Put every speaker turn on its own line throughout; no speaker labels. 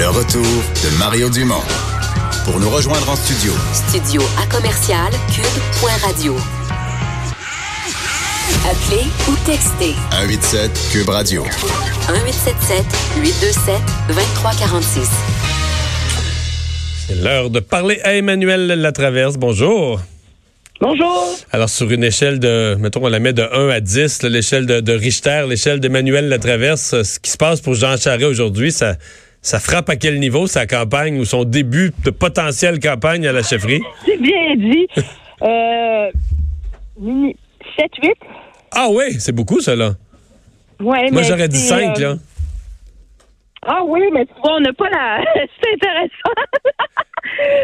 Le retour de Mario Dumont. Pour nous rejoindre en studio,
Studio à commercial cube.radio. Appelez ou textez
187 Cube Radio.
1877 827 2346.
C'est l'heure de parler à Emmanuel Latraverse. Bonjour.
Bonjour.
Alors, sur une échelle de, mettons, on la met de 1 à 10, là, l'échelle de, de Richter, l'échelle d'Emmanuel Latraverse, ce qui se passe pour Jean Charest aujourd'hui, ça, ça frappe à quel niveau sa campagne ou son début de potentielle campagne à la chefferie?
C'est bien dit. Euh, 7-8.
Ah oui, c'est beaucoup, ça, là.
Ouais,
Moi, j'aurais dit
c'est,
5,
euh,
là.
Ah oui, mais tu vois, on n'a pas la. c'est intéressant.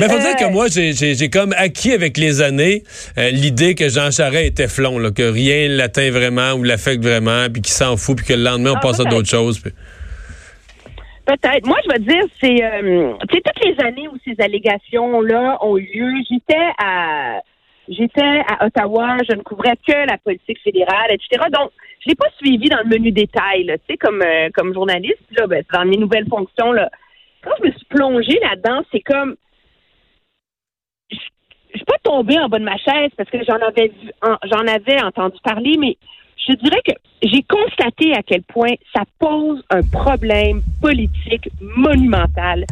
Mais faut dire
Euh,
que moi, j'ai- comme acquis avec les années euh, l'idée que Jean Charest était flon, là, que rien l'atteint vraiment ou l'affecte vraiment, puis qu'il s'en fout, puis que le lendemain, on
Ah,
passe à d'autres choses. puis-
Peut-être. Moi, je vais dire, c'est. Euh, toutes les années où ces allégations-là ont eu lieu, j'étais à. J'étais à Ottawa, je ne couvrais que la politique fédérale, etc. Donc, je l'ai pas suivi dans le menu détail, tu sais, comme euh, comme journaliste. Là, ben, dans mes nouvelles fonctions, là, quand je me suis plongée là-dedans, c'est comme je suis pas tombée en bas de ma chaise parce que j'en avais vu, en- j'en avais entendu parler, mais je dirais que j'ai constaté à quel point ça pose un problème politique monumental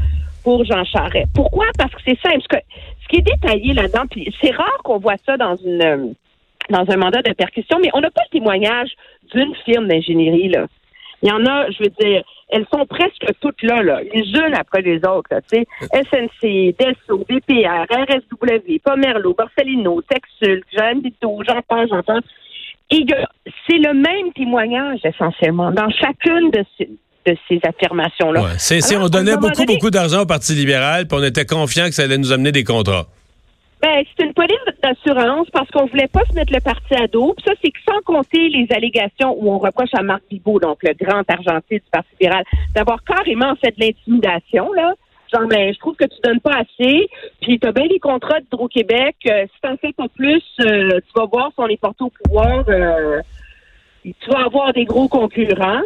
pour Jean Charest. Pourquoi? Parce que c'est simple. Ce, que- ce qui est détaillé là-dedans, puis c'est rare qu'on voit ça dans une euh, dans un mandat de percussion, mais on n'a pas le témoignage d'une firme d'ingénierie, là. Il y en a, je veux dire, elles sont presque toutes là, là, les unes après les autres, tu sais. SNC, Desso, BPR, RSW, Pomerlo, Borsellino, Texul, Jeanne Bito, j'en passe, j'en passe. Et c'est le même témoignage, essentiellement, dans chacune de ces, de ces affirmations-là.
Ouais. C'est, on donnait beaucoup,
donné-
beaucoup d'argent au Parti libéral, puis on était confiant que ça allait nous amener des contrats.
Ben, c'est une police d'assurance parce qu'on voulait pas se mettre le parti à dos. Puis ça, c'est que sans compter les allégations où on reproche à Marc Bibot, donc le grand argentier du Parti libéral, d'avoir carrément fait de l'intimidation, là. Je trouve que tu donnes pas assez, puis tu as bien les contrats d'Hydro-Québec. euh, si t'en fais pas plus, euh, tu vas voir si on est porté au pouvoir. euh, tu vas avoir des gros concurrents,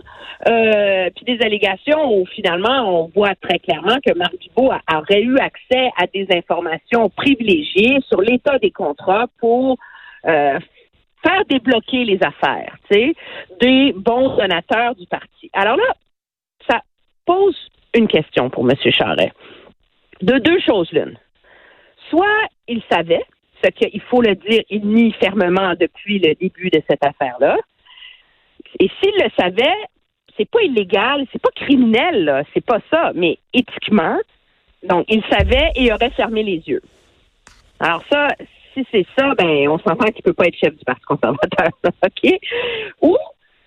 euh, puis des allégations où finalement on voit très clairement que Marc Bibot aurait eu accès à des informations privilégiées sur l'état des contrats pour faire débloquer les affaires, tu sais, des bons donateurs du parti. Alors là, ça pose une question pour M. Charret. De deux choses l'une. Soit il savait, ce qu'il faut le dire, il nie fermement depuis le début de cette affaire-là. Et s'il le savait, c'est pas illégal, c'est pas criminel, c'est pas ça, mais éthiquement, donc il savait et aurait fermé les yeux. Alors ça, si c'est ça, ben on s'entend qu'il peut pas être chef du Parti conservateur, OK? Ou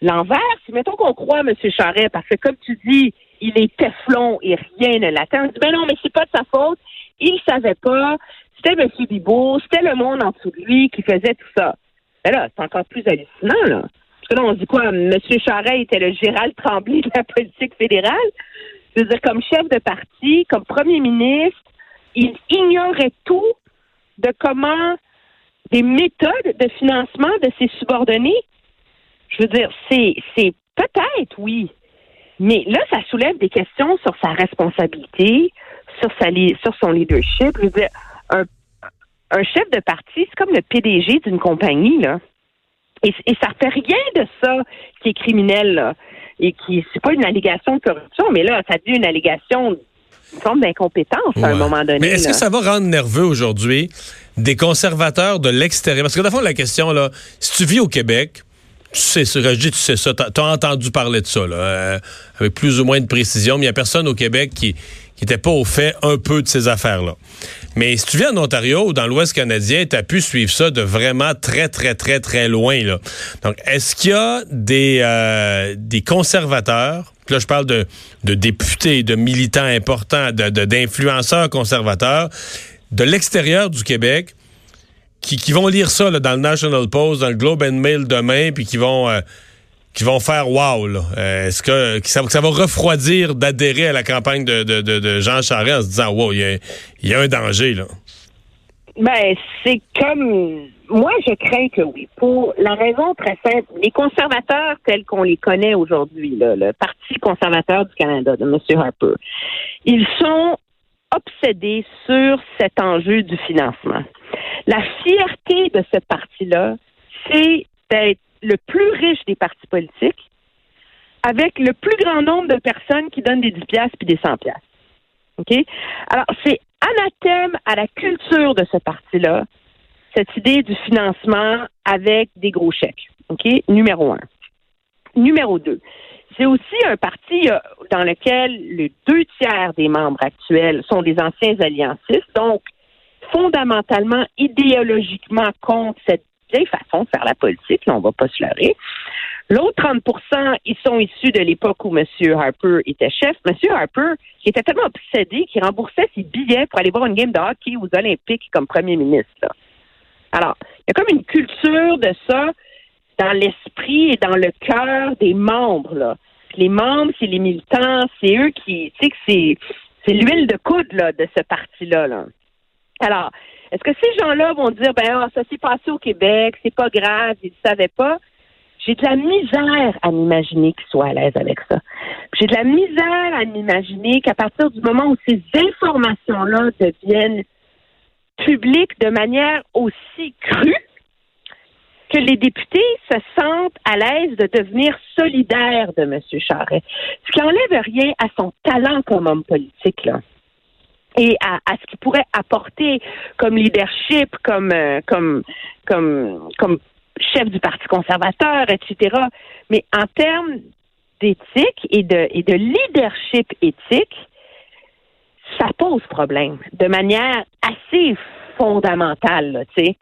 l'envers, mettons qu'on croit M. Charret, parce que comme tu dis, il est teflon et rien ne l'atteint, on dit ben non, mais c'est pas de sa faute, il savait pas, c'était M. Bibot, c'était le monde en dessous de lui qui faisait tout ça. Ben là, c'est encore plus hallucinant, là. Parce que là, on dit quoi? M. Charest était le Gérald Tremblay de la politique fédérale. Je veux dire, comme chef de parti, comme premier ministre, il ignorait tout de comment des méthodes de financement de ses subordonnés. Je veux dire, c'est, c'est peut-être, oui. Mais là, ça soulève des questions sur sa responsabilité, sur, sa, sur son leadership. Je veux dire, un, un chef de parti, c'est comme le PDG d'une compagnie, là. Et, et ça fait rien de ça qui est criminel, là. Et qui, c'est pas une allégation de corruption, mais là, ça devient une allégation, une forme d'incompétence à un moment donné.
Mais est-ce que ça va rendre nerveux aujourd'hui des conservateurs de l'extérieur? Parce que dans le fond, la question, là, si tu vis au Québec, tu sais ça, tu sais ça, t'as as entendu parler de ça, là, euh, avec plus ou moins de précision, mais il n'y a personne au Québec qui qui n'était pas au fait un peu de ces affaires-là. Mais si tu viens en Ontario ou dans l'Ouest canadien, tu as pu suivre ça de vraiment très, très, très, très loin. Là. Donc, est-ce qu'il y a des, euh, des conservateurs là, je parle de, de députés, de militants importants, de, de- d'influenceurs conservateurs de l'extérieur du Québec qui, vont lire ça là, dans le National Post, dans le Globe and Mail demain, puis qui vont euh, qui vont faire wow. Euh, Est-ce que, que ça, va refroidir d'adhérer à la campagne de, de, de, Jean Charest en se disant wow, il y a, y a un danger là?
Ben, c'est comme. Moi, je crains que oui. Pour la raison très simple, les conservateurs tels qu'on les connaît aujourd'hui, le Parti conservateur du Canada de M. Harper, ils sont obsédés sur cet enjeu du financement. La fierté de ce parti-là, c'est d'être le plus riche des partis politiques avec le plus grand nombre de personnes qui donnent des 10 piastres puis des 100 piastres. OK? Alors, c'est anathème à la culture de ce parti-là, cette idée du financement avec des gros chèques. OK? Numéro un. Numéro deux. C'est aussi un parti euh, dans lequel les deux tiers des membres actuels sont des anciens alliancistes, donc fondamentalement, idéologiquement contre cette vieille façon de faire la politique, là, on va pas se leurrer. L'autre 30% ils sont issus de l'époque où M. Harper était chef. M. Harper, qui était tellement obsédé qu'il remboursait ses billets pour aller voir une game de hockey aux Olympiques comme premier ministre. là. Alors, il y a comme une culture de ça dans l'esprit et dans le cœur des membres. Là. Les membres, c'est les militants, c'est eux qui, tu sais, que c'est, c'est l'huile de coude là, de ce parti-là. Là. Alors, est-ce que ces gens-là vont dire, ben, ah, ça s'est passé au Québec, c'est pas grave, ils ne savaient pas? J'ai de la misère à m'imaginer qu'ils soient à l'aise avec ça. J'ai de la misère à m'imaginer qu'à partir du moment où ces informations-là deviennent publiques de manière aussi crue, que les députés se sentent à l'aise de devenir solidaires de M. Charest. Ce qui enlève rien à son talent comme homme politique, là et à, ce qu'il pourrait apporter comme leadership, comme euh, comme comme comme chef du Parti conservateur, etc. Mais en termes d'éthique et de et de leadership éthique, ça pose problème de manière assez fondamentale, tu sais.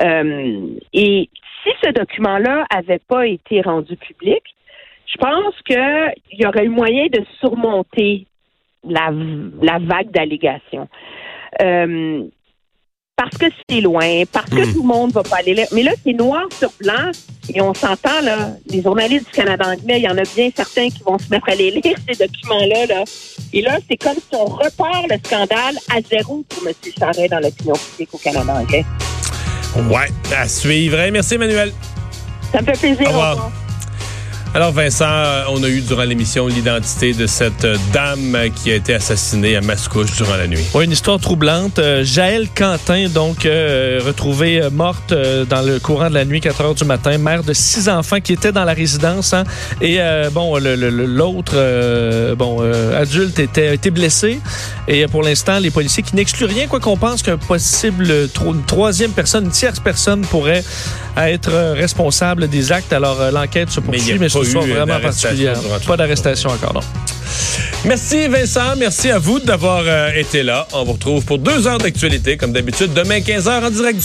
Euh, et si ce document-là avait pas été rendu public, je pense qu'il y aurait eu moyen de surmonter la, la vague d'allégations. Euh, parce que c'est loin, parce que tout le monde va pas aller là. Mais là, c'est noir sur blanc et on s'entend, là, les journalistes du Canada anglais, il y en a bien certains qui vont se mettre à les lire, ces documents-là. Là. Et là, c'est comme si on repart le scandale à zéro pour M. Charret dans l'opinion publique au Canada anglais.
Ouais, à suivre. Merci Emmanuel.
Ça me fait plaisir.
Au revoir.
au revoir.
Alors Vincent, euh, on a eu durant l'émission l'identité de cette euh, dame euh, qui a été assassinée à Mascouche durant la nuit.
Oui, une histoire troublante. Jaël Quentin, donc, euh, retrouvée morte dans le courant de la nuit, 4 heures du matin, mère de six enfants qui étaient dans la résidence. hein. et euh, bon, l'autre, euh, bon, adulte était, a été blessé. Et pour l'instant, les policiers qui n'excluent rien, quoi qu'on pense qu'un possible tro- une troisième personne, une tierce personne pourrait être responsable des actes. Alors, l'enquête se poursuit, mais,
eu,
vraiment particulière. Pas d'arrestation encore, non.
Merci Vincent, merci à vous d'avoir euh, été là. On vous retrouve pour deux heures d'actualité, comme d'habitude, demain 15h en direct du